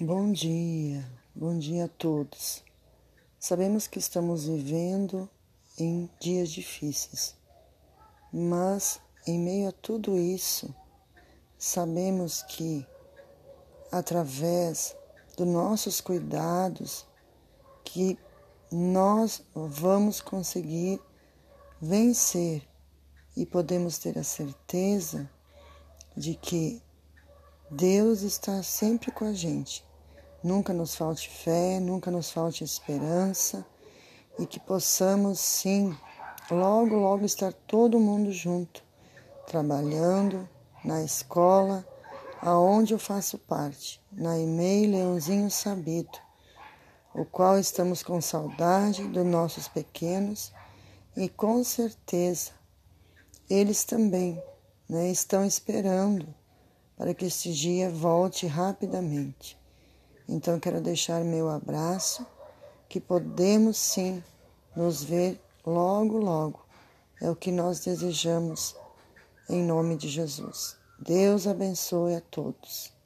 Bom dia, bom dia a todos. Sabemos que estamos vivendo em dias difíceis, mas em meio a tudo isso, sabemos que através dos nossos cuidados que nós vamos conseguir vencer e podemos ter a certeza de que Deus está sempre com a gente nunca nos falte fé, nunca nos falte esperança e que possamos sim, logo, logo estar todo mundo junto, trabalhando na escola, aonde eu faço parte, na EMEI Leãozinho Sabido, o qual estamos com saudade dos nossos pequenos e com certeza eles também né, estão esperando para que este dia volte rapidamente. Então quero deixar meu abraço, que podemos sim nos ver logo, logo. É o que nós desejamos em nome de Jesus. Deus abençoe a todos.